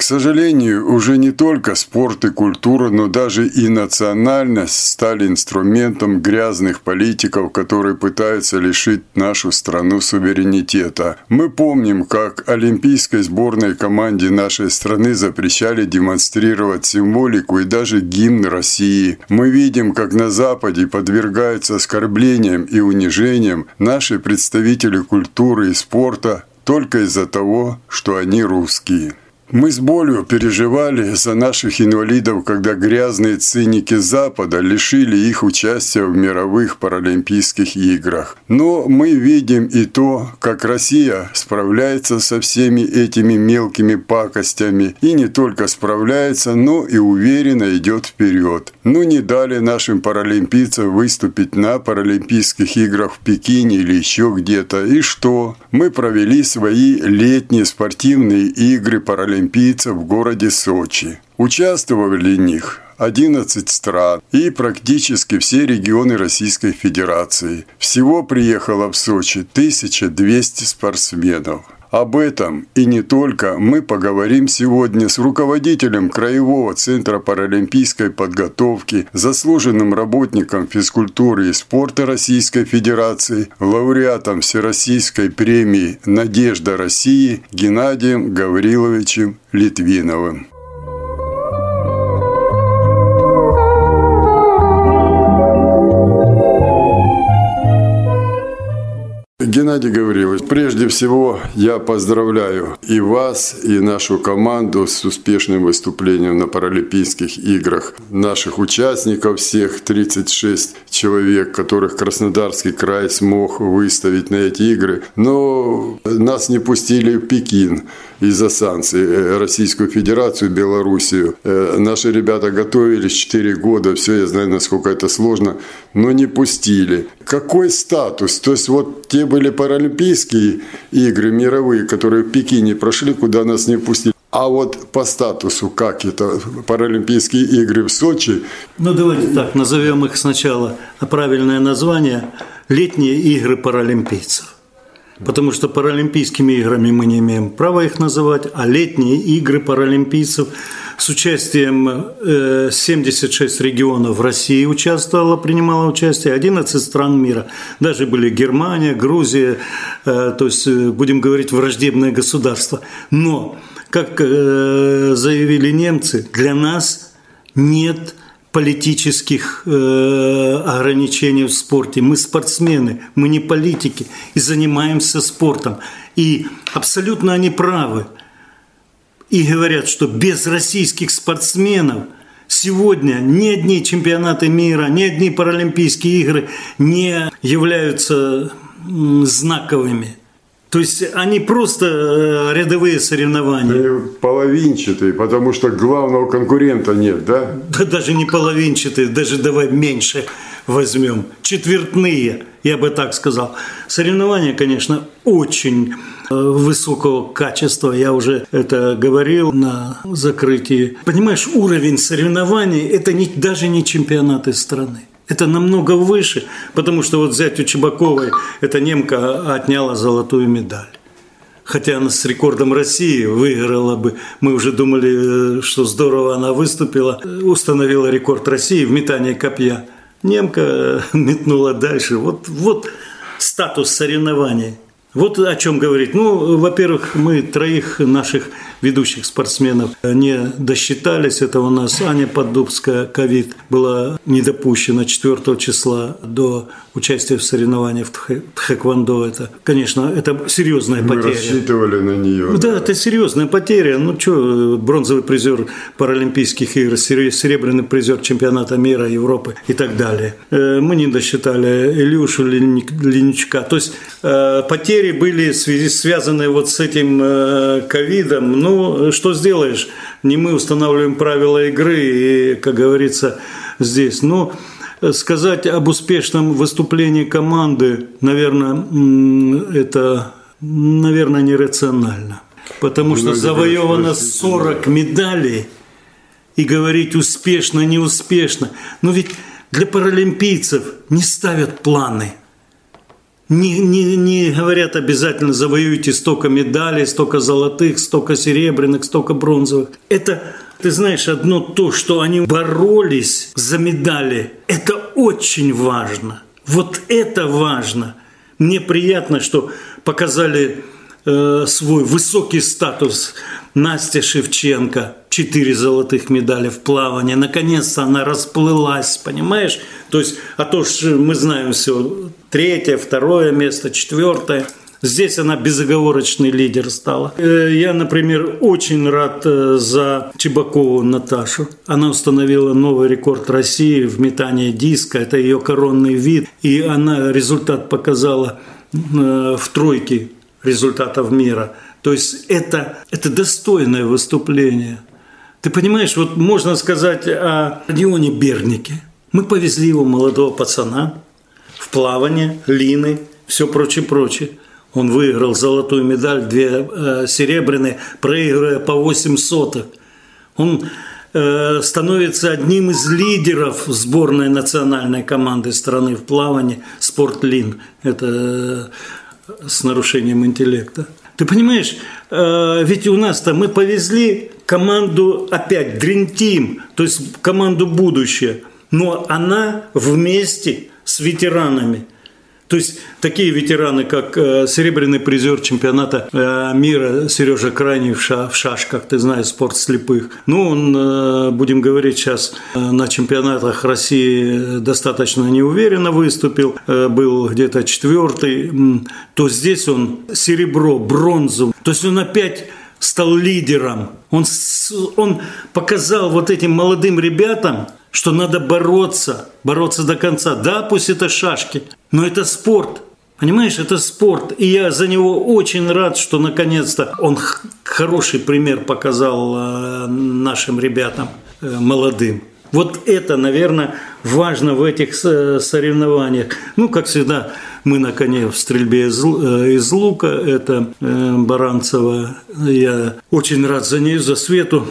к сожалению, уже не только спорт и культура, но даже и национальность стали инструментом грязных политиков, которые пытаются лишить нашу страну суверенитета. Мы помним, как олимпийской сборной команде нашей страны запрещали демонстрировать символику и даже гимн России. Мы видим, как на Западе подвергаются оскорблениям и унижениям наши представители культуры и спорта только из-за того, что они русские. Мы с болью переживали за наших инвалидов, когда грязные циники Запада лишили их участия в мировых паралимпийских играх. Но мы видим и то, как Россия справляется со всеми этими мелкими пакостями. И не только справляется, но и уверенно идет вперед. Но не дали нашим паралимпийцам выступить на Паралимпийских играх в Пекине или еще где-то. И что? Мы провели свои летние спортивные игры паралимпийские олимпийцев в городе Сочи. Участвовали в них 11 стран и практически все регионы Российской Федерации. Всего приехало в Сочи 1200 спортсменов. Об этом и не только мы поговорим сегодня с руководителем Краевого центра паралимпийской подготовки, заслуженным работником физкультуры и спорта Российской Федерации, лауреатом Всероссийской премии «Надежда России» Геннадием Гавриловичем Литвиновым. Геннадий Гаврилович, прежде всего я поздравляю и вас, и нашу команду с успешным выступлением на Паралимпийских играх. Наших участников всех 36 человек, которых Краснодарский край смог выставить на эти игры. Но нас не пустили в Пекин из-за санкций э, Российскую Федерацию, Белоруссию. Э, наши ребята готовились 4 года, все, я знаю, насколько это сложно, но не пустили. Какой статус? То есть вот те были паралимпийские игры мировые, которые в Пекине прошли, куда нас не пустили. А вот по статусу, как это, Паралимпийские игры в Сочи? Ну, давайте так, назовем их сначала, правильное название – «Летние игры паралимпийцев» потому что паралимпийскими играми мы не имеем права их называть, а летние игры паралимпийцев с участием 76 э, регионов России участвовала, принимала участие, 11 стран мира. Даже были Германия, Грузия, э, то есть, э, будем говорить, враждебное государство. Но, как заявили немцы, для нас нет политических э, ограничений в спорте. Мы спортсмены, мы не политики и занимаемся спортом. И абсолютно они правы. И говорят, что без российских спортсменов сегодня ни одни чемпионаты мира, ни одни паралимпийские игры не являются знаковыми. То есть они просто э, рядовые соревнования. Они половинчатые, потому что главного конкурента нет, да? Да даже не половинчатые, даже давай меньше возьмем. Четвертные, я бы так сказал. Соревнования, конечно, очень высокого качества. Я уже это говорил на закрытии. Понимаешь, уровень соревнований – это не, даже не чемпионаты страны. Это намного выше, потому что вот взять у Чебаковой, эта немка отняла золотую медаль. Хотя она с рекордом России выиграла бы. Мы уже думали, э, что здорово она выступила. Установила рекорд России в метании копья. Немка метнула дальше. Вот, вот статус соревнований. Вот о чем говорить. Ну, во-первых, мы троих наших ведущих спортсменов не досчитались. Это у нас Аня Поддубская, ковид, была не допущена 4 числа до участия в соревнованиях в тхэквондо. Это, конечно, это серьезная Мы потеря. рассчитывали на нее. Да, да, это серьезная потеря. Ну, что, бронзовый призер Паралимпийских игр, серебряный призер чемпионата мира, Европы и так далее. Э, мы не досчитали Илюшу Леничка. То есть, э, потеря потери были связаны вот с этим э, ковидом. Ну, что сделаешь? Не мы устанавливаем правила игры, и, как говорится, здесь. Но сказать об успешном выступлении команды, наверное, это, наверное, нерационально. Потому что завоевано 40 медалей, и говорить успешно, неуспешно. Но ведь для паралимпийцев не ставят планы. Не, не, не говорят обязательно завоюйте столько медалей, столько золотых, столько серебряных, столько бронзовых. Это, ты знаешь, одно то, что они боролись за медали, это очень важно. Вот это важно. Мне приятно, что показали э, свой высокий статус Настя Шевченко, четыре золотых медали в плавании. Наконец-то она расплылась, понимаешь? То есть, а то что мы знаем все, третье, второе место, четвертое. Здесь она безоговорочный лидер стала. Э, я, например, очень рад э, за Чебакову Наташу. Она установила новый рекорд России в метании диска. Это ее коронный вид. И она результат показала э, в тройке результатов мира – то есть это, это достойное выступление. Ты понимаешь, вот можно сказать о Родионе Бернике. Мы повезли его, молодого пацана, плавание, лины, все прочее, прочее. Он выиграл золотую медаль, две э, серебряные, проигрывая по 8 сотых. Он э, становится одним из лидеров сборной национальной команды страны в плавании «Спортлин». Это э, с нарушением интеллекта. Ты понимаешь, э, ведь у нас-то мы повезли команду опять Dream Team, то есть команду будущее, но она вместе с ветеранами – то есть такие ветераны, как э, серебряный призер чемпионата э, мира Сережа Крайний в, ша, в шашках, ты знаешь, спорт слепых. Ну, он, э, будем говорить, сейчас на чемпионатах России достаточно неуверенно выступил, был где-то четвертый, то здесь он серебро, бронзу. То есть он опять стал лидером. Он, он показал вот этим молодым ребятам, что надо бороться, бороться до конца. Да, пусть это шашки, но это спорт. Понимаешь, это спорт. И я за него очень рад, что наконец-то он хороший пример показал э, нашим ребятам э, молодым. Вот это, наверное, важно в этих соревнованиях. Ну, как всегда, мы на коне в стрельбе из, э, из лука. Это Баранцева. Я очень рад за нее, за Свету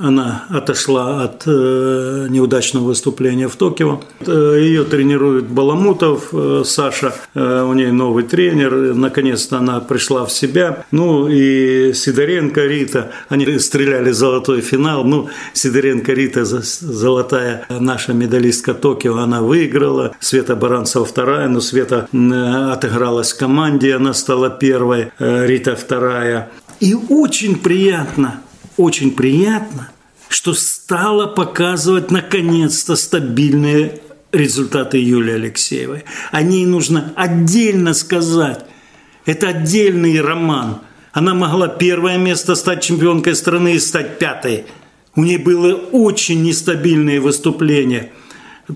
она отошла от э, неудачного выступления в Токио. Э, ее тренирует Баламутов э, Саша, э, у нее новый тренер. Наконец-то она пришла в себя. Ну и Сидоренко Рита, они стреляли золотой финал. Ну, Сидоренко Рита, золотая наша медалистка Токио, она выиграла. Света Баранцева вторая, но Света отыгралась в команде, она стала первой, э, Рита вторая. И очень приятно, очень приятно, что стала показывать наконец-то стабильные результаты Юлии Алексеевой. О ней нужно отдельно сказать. Это отдельный роман. Она могла первое место стать чемпионкой страны и стать пятой. У нее было очень нестабильные выступления.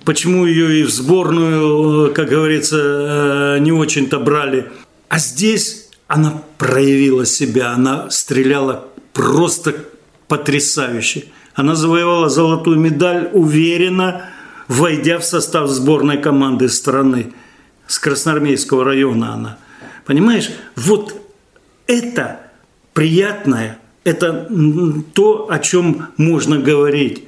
Почему ее и в сборную, как говорится, э, не очень-то брали. А здесь она проявила себя, она стреляла просто потрясающе. Она завоевала золотую медаль уверенно, войдя в состав сборной команды страны. С Красноармейского района она. Понимаешь, вот это приятное, это то, о чем можно говорить.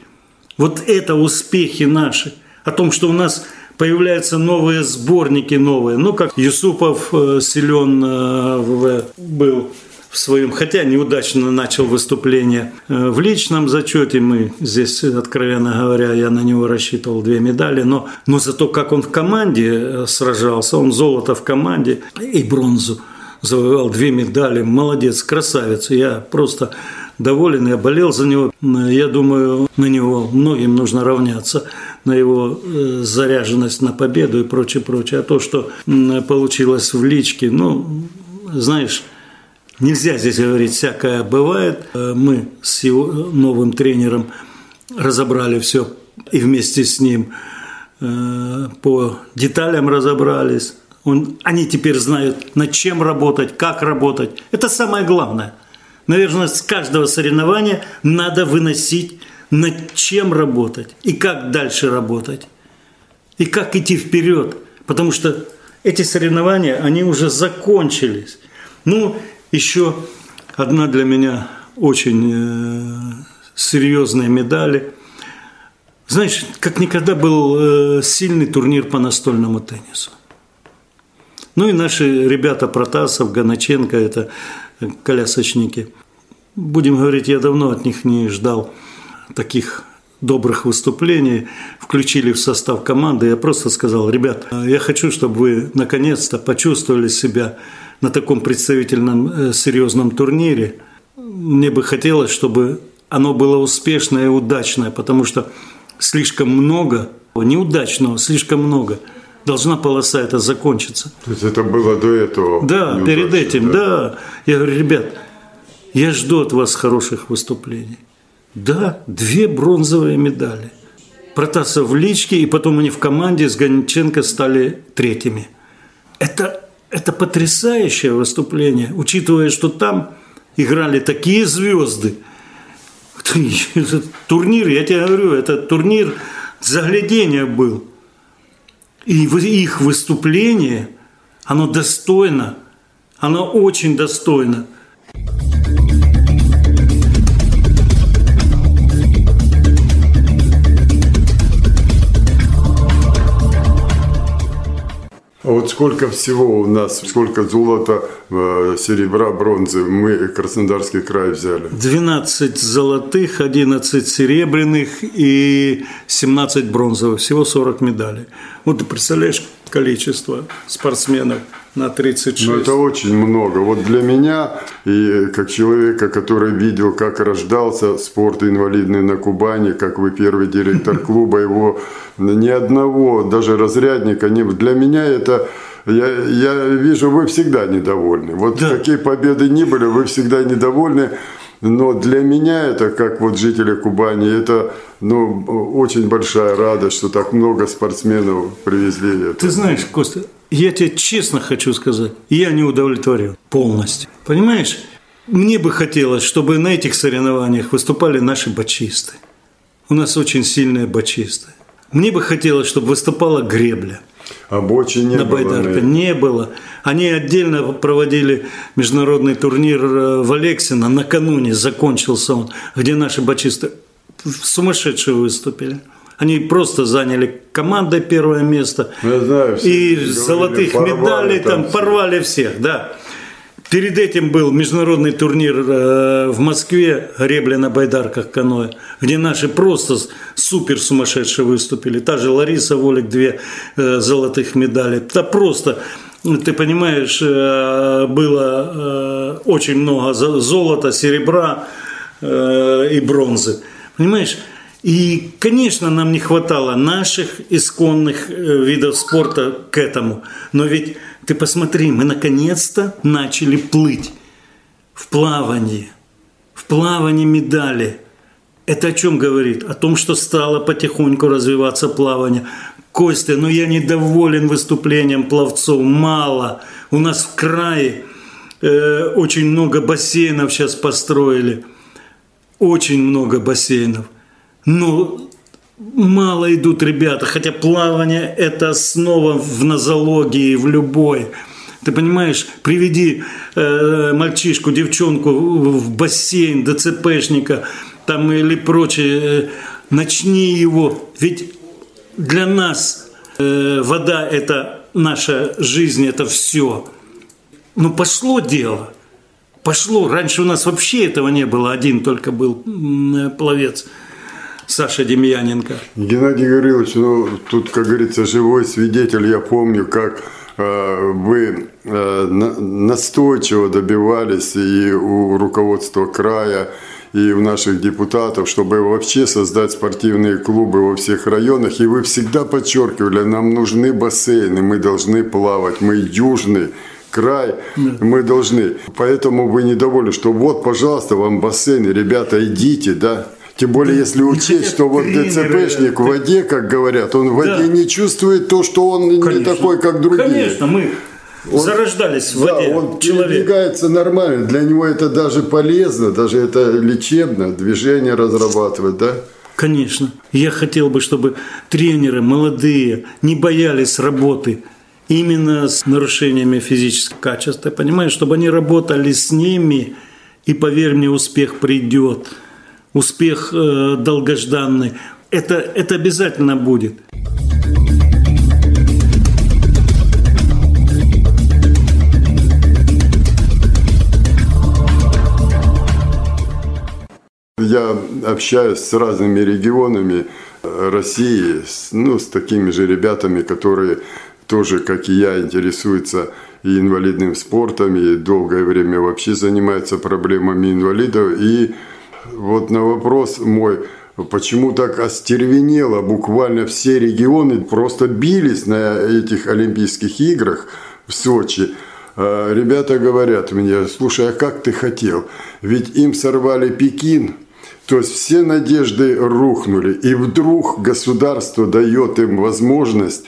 Вот это успехи наши. О том, что у нас появляются новые сборники новые. Ну, как Юсупов э, силен э, был в своем, хотя неудачно начал выступление э, в личном зачете. Мы здесь, откровенно говоря, я на него рассчитывал две медали, но, но зато как он в команде э, сражался, он золото в команде и бронзу завоевал две медали. Молодец, красавец. Я просто доволен, я болел за него. Я думаю, на него многим нужно равняться, на его э, заряженность на победу и прочее, прочее. А то, что получилось в личке, ну, знаешь, Нельзя здесь говорить, всякое бывает. Э, мы с его новым тренером разобрали все и вместе с ним э, по деталям разобрались. Он, они теперь знают, над чем работать, как работать. Это самое главное. Наверное, с каждого соревнования надо выносить, над чем работать и как дальше работать. И как идти вперед. Потому что эти соревнования, они уже закончились. Ну, еще одна для меня очень э, серьезная медаль. Знаешь, как никогда был э, сильный турнир по настольному теннису. Ну и наши ребята Протасов, Ганаченко, это колясочники. Будем говорить, я давно от них не ждал таких добрых выступлений, включили в состав команды. Я просто сказал, ребят, я хочу, чтобы вы наконец-то почувствовали себя на таком представительном э, серьезном турнире. Мне бы хотелось, чтобы оно было успешное и удачное, потому что слишком много, неудачного слишком много – должна полоса эта закончиться. То есть это было до этого? Да, перед этим, да? да. Я говорю, ребят, я жду от вас хороших выступлений. Да, две бронзовые медали. Протасов в личке, и потом они в команде с Гонченко стали третьими. Это, это потрясающее выступление, учитывая, что там играли такие звезды. Этот турнир, я тебе говорю, это турнир заглядения был – и их выступление, оно достойно, оно очень достойно. Вот сколько всего у нас, сколько золота, э, серебра, бронзы мы Краснодарский край взяли? 12 золотых, 11 серебряных и 17 бронзовых. Всего 40 медалей. Вот ты представляешь количество спортсменов на 36. Ну, это очень много. Вот для меня, и как человека, который видел, как рождался спорт инвалидный на Кубани, как вы первый директор клуба, его ни одного, даже разрядника, не для меня это я, я вижу, вы всегда недовольны. Вот да. какие победы ни были, вы всегда недовольны. Но для меня это, как вот жители Кубани, это ну, очень большая радость, что так много спортсменов привезли. Это. Ты знаешь, Костя, я тебе честно хочу сказать, я не удовлетворен полностью. Понимаешь, мне бы хотелось, чтобы на этих соревнованиях выступали наши бочисты. У нас очень сильные бочисты. Мне бы хотелось, чтобы выступала гребля. А бочи не на было. Байдарка не было. Они отдельно проводили международный турнир э, в Алексино. Накануне закончился он, где наши бочисты сумасшедшие выступили. Они просто заняли командой первое место. Я знаю, и золотых медалей там, там порвали всех, да. Перед этим был международный турнир э, в Москве, гребля на байдарках каноэ, где наши просто супер сумасшедшие выступили. Та же Лариса Волик, две э, золотых медали. Да просто, ты понимаешь, э, было очень много золота, серебра и бронзы. Понимаешь? И, конечно, нам не хватало наших исконных видов спорта к этому. Но ведь ты посмотри, мы наконец-то начали плыть в плавании, в плавании медали. Это о чем говорит? О том, что стало потихоньку развиваться плавание. Костя, ну я недоволен выступлением пловцов, мало. У нас в крае э, очень много бассейнов сейчас построили. Очень много бассейнов. Но мало идут ребята, хотя плавание – это основа в нозологии, в любой. Ты понимаешь, приведи э, мальчишку, девчонку в бассейн, ДЦПшника там или прочее, э, начни его. Ведь для нас э, вода – это наша жизнь, это все. Ну, пошло дело. Пошло. Раньше у нас вообще этого не было. Один только был э, пловец – Саша Демьяненко. Геннадий Гаврилович, ну тут, как говорится, живой свидетель. Я помню, как э, вы э, настойчиво добивались и у руководства края, и у наших депутатов, чтобы вообще создать спортивные клубы во всех районах. И вы всегда подчеркивали, нам нужны бассейны, мы должны плавать, мы южный край, мы должны. Поэтому вы недовольны, что вот, пожалуйста, вам бассейны, ребята, идите, да, Тем более, если учесть, что вот ДЦПшник в воде, как говорят, он в воде да. не чувствует то, что он Конечно. не такой, как другие. Конечно, мы он, зарождались в воде. Да, он человек. передвигается нормально. Для него это даже полезно, даже это лечебно, движение разрабатывать, да? Конечно. Я хотел бы, чтобы тренеры молодые не боялись работы именно с нарушениями физического качества. Понимаешь, чтобы они работали с ними, и поверь мне, успех придет. Успех э, долгожданный. Это, это обязательно будет. Я общаюсь с разными регионами э, России, ну, с такими же ребятами, которые тоже, как и я, интересуются и инвалидным спортом, и долгое время вообще занимаются проблемами инвалидов. И вот на вопрос мой, почему так остервенело буквально все регионы просто бились на этих Олимпийских играх в Сочи – а ребята говорят мне, слушай, а как ты хотел? Ведь им сорвали Пекин, то есть все надежды рухнули, и вдруг государство дает им возможность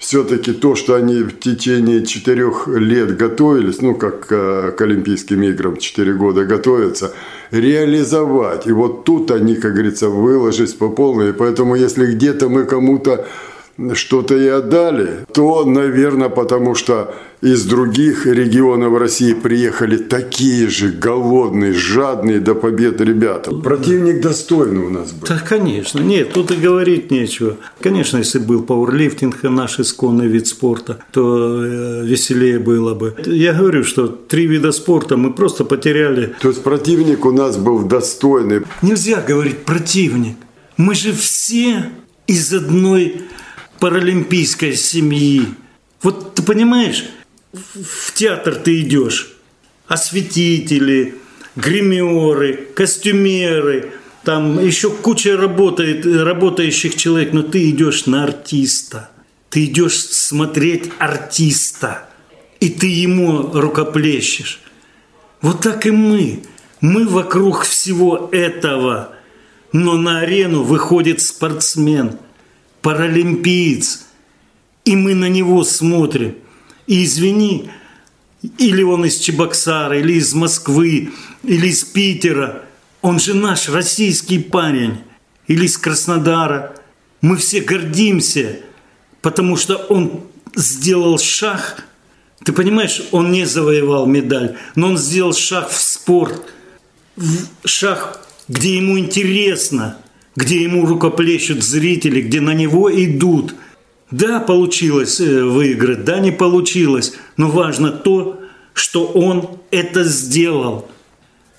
все-таки то, что они в течение четырех лет готовились, ну, как к, к Олимпийским играм четыре года готовятся, реализовать. И вот тут они, как говорится, выложились по полной. И поэтому, если где-то мы кому-то что-то и отдали, то, наверное, потому что из других регионов России приехали такие же голодные, жадные до побед ребята. Противник достойный у нас был. Да, конечно. Нет, тут и говорить нечего. Конечно, если был пауэрлифтинг, наш исконный вид спорта, то э, веселее было бы. Я говорю, что три вида спорта мы просто потеряли. То есть противник у нас был достойный. Нельзя говорить противник. Мы же все из одной паралимпийской семьи. Вот ты понимаешь, в театр ты идешь, осветители, гримеры, костюмеры, там еще куча работает, работающих человек, но ты идешь на артиста. Ты идешь смотреть артиста, и ты ему рукоплещешь. Вот так и мы. Мы вокруг всего этого. Но на арену выходит спортсмен – паралимпиец, и мы на него смотрим. И извини, или он из Чебоксара, или из Москвы, или из Питера, он же наш российский парень, или из Краснодара. Мы все гордимся, потому что он сделал шаг. Ты понимаешь, он не завоевал медаль, но он сделал шаг в спорт, в шаг, где ему интересно – где ему рукоплещут зрители, где на него идут. Да, получилось э, выиграть, да, не получилось, но важно то, что он это сделал.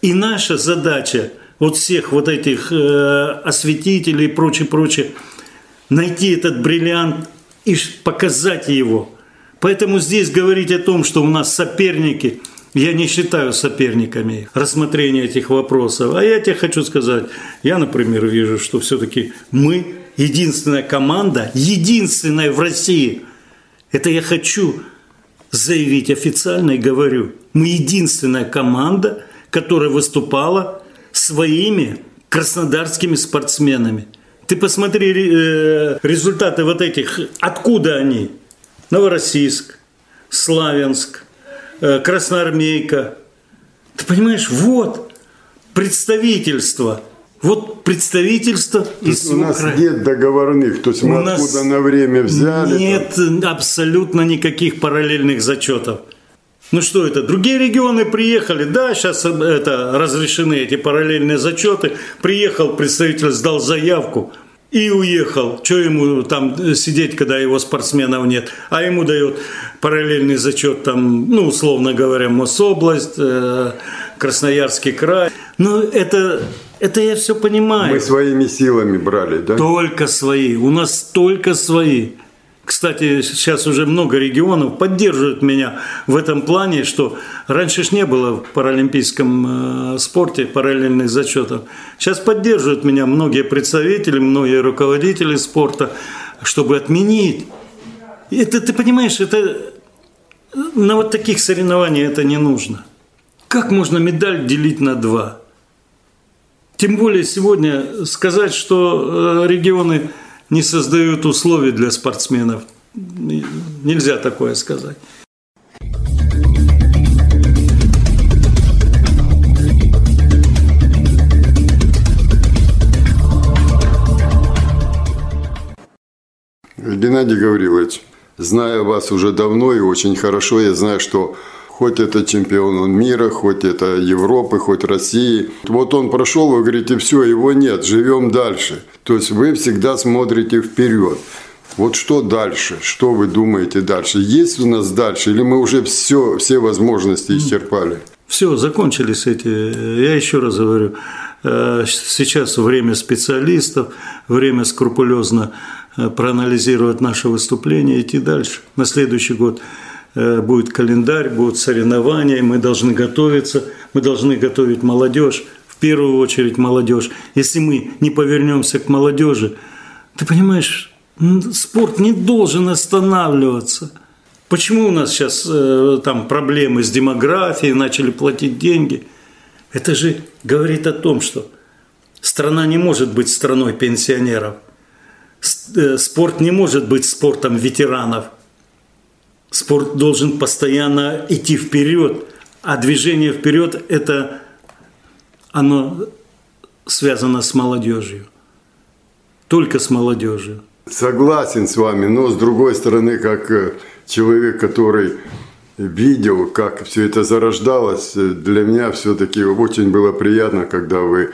И наша задача вот всех вот этих э, осветителей и прочее, прочее, найти этот бриллиант и показать его. Поэтому здесь говорить о том, что у нас соперники – я не считаю соперниками рассмотрение этих вопросов. А я тебе хочу сказать, я, например, вижу, что все-таки мы единственная команда, единственная в России. Это я хочу заявить официально и говорю. Мы единственная команда, которая выступала своими краснодарскими спортсменами. Ты посмотри э, результаты вот этих. Откуда они? Новороссийск, Славянск, красноармейка. Ты понимаешь, вот представительство. Вот представительство из У нас Украины. нет договорных, то есть мы У откуда на время взяли? Нет там? абсолютно никаких параллельных зачетов. Ну что это? Другие регионы приехали, да, сейчас это разрешены эти параллельные зачеты. Приехал представитель, сдал заявку, и уехал. Что ему там сидеть, когда его спортсменов нет? А ему дает параллельный зачет, там, ну, условно говоря, Мособласть, э, Красноярский край. Ну, это, это я все понимаю. Мы своими силами брали, да? Только свои. У нас только свои. Кстати, сейчас уже много регионов поддерживают меня в этом плане, что раньше ж не было в паралимпийском э, спорте параллельных зачетов. Сейчас поддерживают меня многие представители, многие руководители спорта, чтобы отменить. Это, ты понимаешь, это на вот таких соревнованиях это не нужно. Как можно медаль делить на два? Тем более сегодня сказать, что э, регионы не создают условий для спортсменов, нельзя такое сказать. Геннадий Гаврилович, зная вас уже давно и очень хорошо, я знаю, что хоть это чемпион мира, хоть это Европы, хоть России. Вот он прошел, вы говорите, все, его нет, живем дальше. То есть вы всегда смотрите вперед. Вот что дальше? Что вы думаете дальше? Есть у нас дальше? Или мы уже все, все возможности исчерпали? Все, закончились эти. Я еще раз говорю, э, сейчас время специалистов, время скрупулезно Э, проанализировать наше выступление и идти дальше. На следующий год будет календарь, будут соревнования, мы должны готовиться, мы должны готовить молодежь, в первую очередь молодежь. Если мы не повернемся к молодежи, ты понимаешь, спорт не должен останавливаться. Почему у нас сейчас э, там проблемы с демографией, начали платить деньги? Это же говорит о том, что страна не может быть страной пенсионеров – Э, спорт не может быть спортом ветеранов. Спорт должен постоянно идти вперед, а движение вперед – это оно связано с молодежью. Только с молодежью. Согласен с вами, но с другой стороны, как э, человек, который видел, как все это зарождалось, э, для меня все-таки очень было приятно, когда вы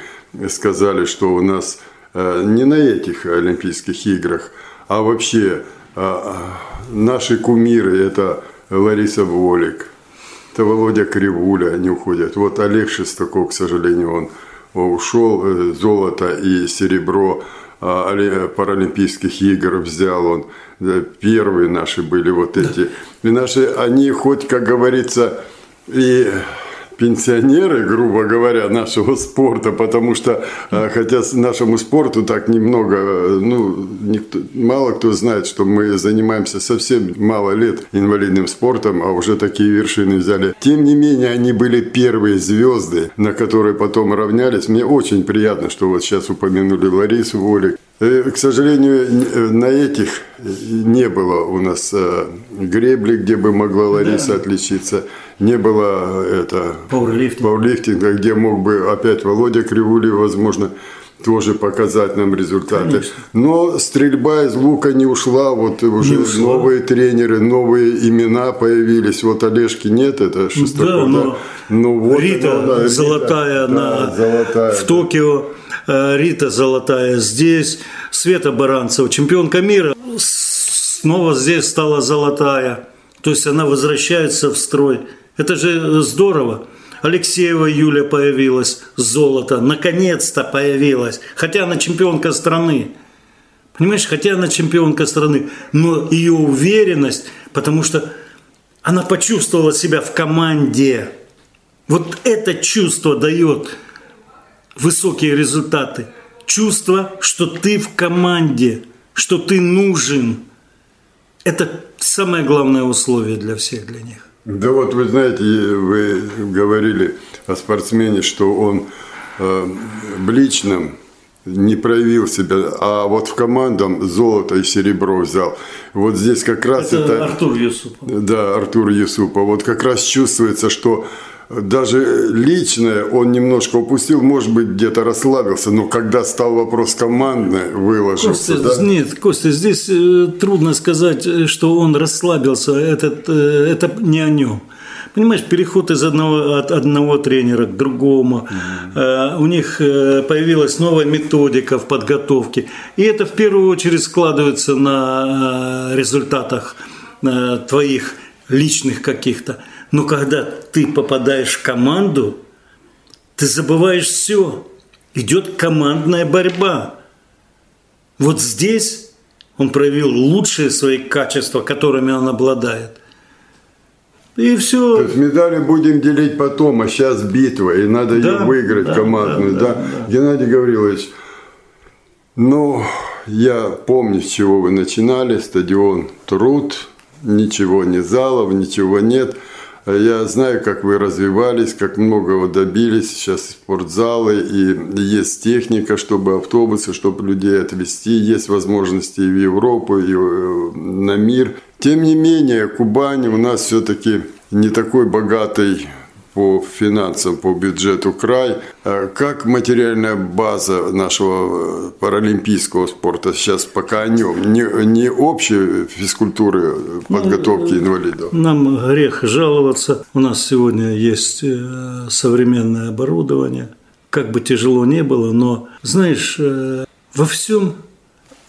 сказали, что у нас Э, не на этих Олимпийских играх, а вообще э, наши кумиры – это Лариса Волик, это Володя Кривуля, они уходят. Вот Олег Шестаков, к сожалению, он ушел, э, золото и серебро Паралимпийских игр взял он. Первые наши были вот эти. И наши, они хоть, как говорится, и пенсионеры, грубо говоря, нашего спорта, потому что, э, хотя нашему спорту так немного, э, ну, никто, мало кто знает, что мы занимаемся совсем мало лет инвалидным спортом, а уже такие вершины взяли. Тем не менее, они были первые звезды, на которые потом равнялись. Мне очень приятно, что вот сейчас упомянули Ларису Волик. Э, к сожалению, на этих не было у нас гребли, где бы могла Лариса да. отличиться не было это пауэрлифтинга. пауэрлифтинга, где мог бы опять Володя Кривули, возможно, тоже показать нам результаты. Конечно. Но стрельба из лука не ушла, вот уже не ушла. новые тренеры, новые имена появились. Вот Олежки нет, это Шестаков. Да, но, да. ну, вот Рита она, золотая, Рита, на, да, золотая в Токио, э, Рита золотая здесь, Света Баранцева, чемпионка мира, снова здесь стала золотая. То есть она возвращается в строй. Это же здорово. Алексеева Юля появилась, золото, наконец-то появилась. Хотя она чемпионка страны. Понимаешь, хотя она чемпионка страны, но ее уверенность, потому что она почувствовала себя в команде. Вот это чувство дает высокие результаты. Чувство, что ты в команде, что ты нужен. Это самое главное условие для всех, для них. Да вот вы знаете, вы говорили о спортсмене, что он э, в личном не проявил себя, а вот в командам золото и серебро взял. Вот здесь как раз это... это Артур Юсупов. Да, Артур Юсупов. Вот как раз чувствуется, что даже личное он немножко упустил, может быть, где-то расслабился, но когда стал вопрос командный, выложился. Костя, да? Нет, Костя, здесь э, трудно сказать, э, что он расслабился, этот, э, это не о нем. Понимаешь, переход из одного, от одного тренера к другому. Mm-hmm. У них появилась новая методика в подготовке. И это в первую очередь складывается на результатах твоих личных каких-то. Но когда ты попадаешь в команду, ты забываешь все. Идет командная борьба. Вот здесь он проявил лучшие свои качества, которыми он обладает. И все. То есть медали будем делить потом, а сейчас битва, и надо да, ее выиграть да, командную. Да, да, да? Да. Геннадий Гаврилович, ну, я помню, с чего вы начинали, стадион труд, ничего не залов, ничего нет – Я знаю, как вы развивались, как многого добились. Сейчас спортзалы и есть техника, чтобы автобусы, чтобы людей отвезти. Есть возможности и в Европу, и э, на мир. Тем не менее, Кубань у нас все-таки не такой богатый по финансам, по бюджету край. А как материальная база нашего э, паралимпийского спорта сейчас пока о нем? Не, не общей физкультуры э, подготовки ну, инвалидов? Нам грех жаловаться. У нас сегодня есть э, современное оборудование. Как бы тяжело не было, но, знаешь, во всем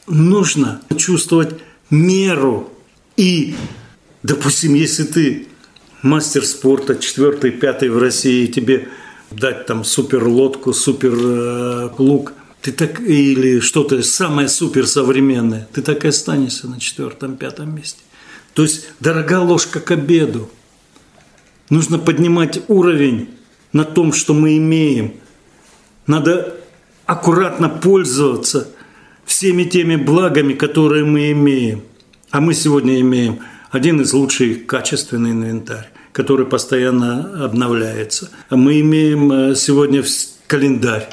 нужно чувствовать меру. И, допустим, если ты мастер спорта, четвертый, пятый в России, тебе дать там супер лодку, супер э, лук, ты так или что-то самое супер современное, ты так и останешься на четвертом, пятом месте. То есть дорога ложка к обеду. Нужно поднимать уровень на том, что мы имеем. Надо аккуратно пользоваться всеми теми благами, которые мы имеем. А мы сегодня имеем – один из лучших качественный инвентарь, который постоянно обновляется. Мы имеем э, сегодня календарь.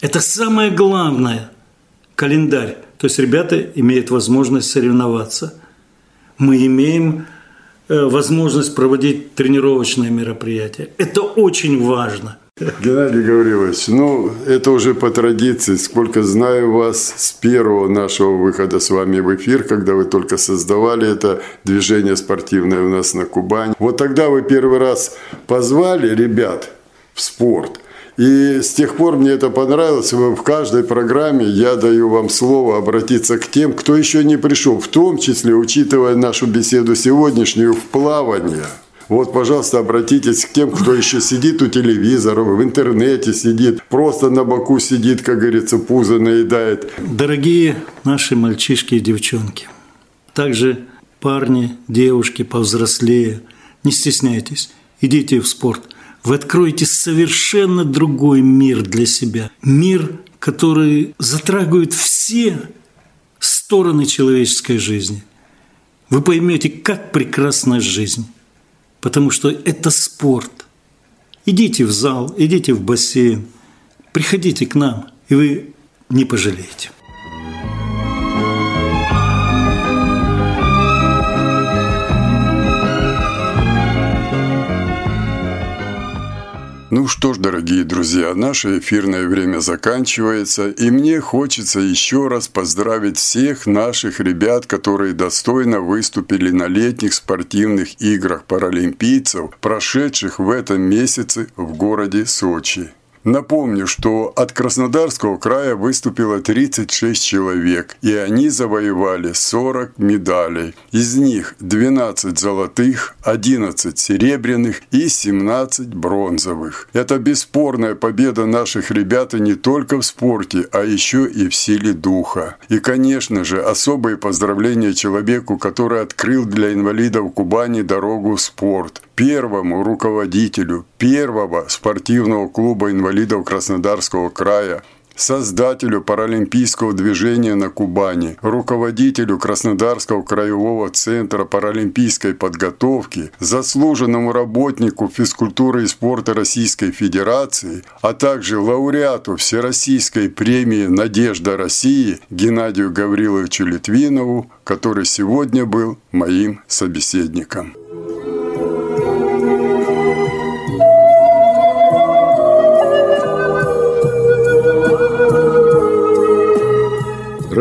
Это самое главное – календарь. То есть ребята имеют возможность соревноваться. Мы имеем э, возможность проводить тренировочные мероприятия. Это очень важно. Геннадий Гаврилович, ну, это уже по традиции. Сколько знаю вас с первого нашего выхода с вами в эфир, когда вы только создавали это движение спортивное у нас на Кубани. Вот тогда вы первый раз позвали ребят в спорт. И с тех пор мне это понравилось. В каждой программе я даю вам слово обратиться к тем, кто еще не пришел, в том числе, учитывая нашу беседу сегодняшнюю, в плавание – вот, пожалуйста, обратитесь к тем, кто еще сидит у телевизора, в интернете сидит, просто на боку сидит, как говорится, пузо наедает. Дорогие наши мальчишки и девчонки, также парни, девушки повзрослее, не стесняйтесь, идите в спорт. Вы откроете совершенно другой мир для себя. Мир, который затрагивает все стороны человеческой жизни. Вы поймете, как прекрасна жизнь потому что это спорт. Идите в зал, идите в бассейн, приходите к нам, и вы не пожалеете. Ну что ж, дорогие друзья, наше эфирное время заканчивается, и мне хочется еще раз поздравить всех наших ребят, которые достойно выступили на летних спортивных играх паралимпийцев, прошедших в этом месяце в городе Сочи. Напомню, что от Краснодарского края выступило 36 человек, и они завоевали 40 медалей. Из них 12 золотых, 11 серебряных и 17 бронзовых. Это бесспорная победа наших ребят и не только в спорте, а еще и в силе духа. И, конечно же, особые поздравления человеку, который открыл для инвалидов Кубани дорогу в спорт. Первому руководителю первого спортивного клуба инвалидов Краснодарского края, создателю паралимпийского движения на Кубани, руководителю Краснодарского краевого центра паралимпийской подготовки, заслуженному работнику физкультуры и спорта Российской Федерации, а также лауреату Всероссийской премии «Надежда России» Геннадию Гавриловичу Литвинову, который сегодня был моим собеседником.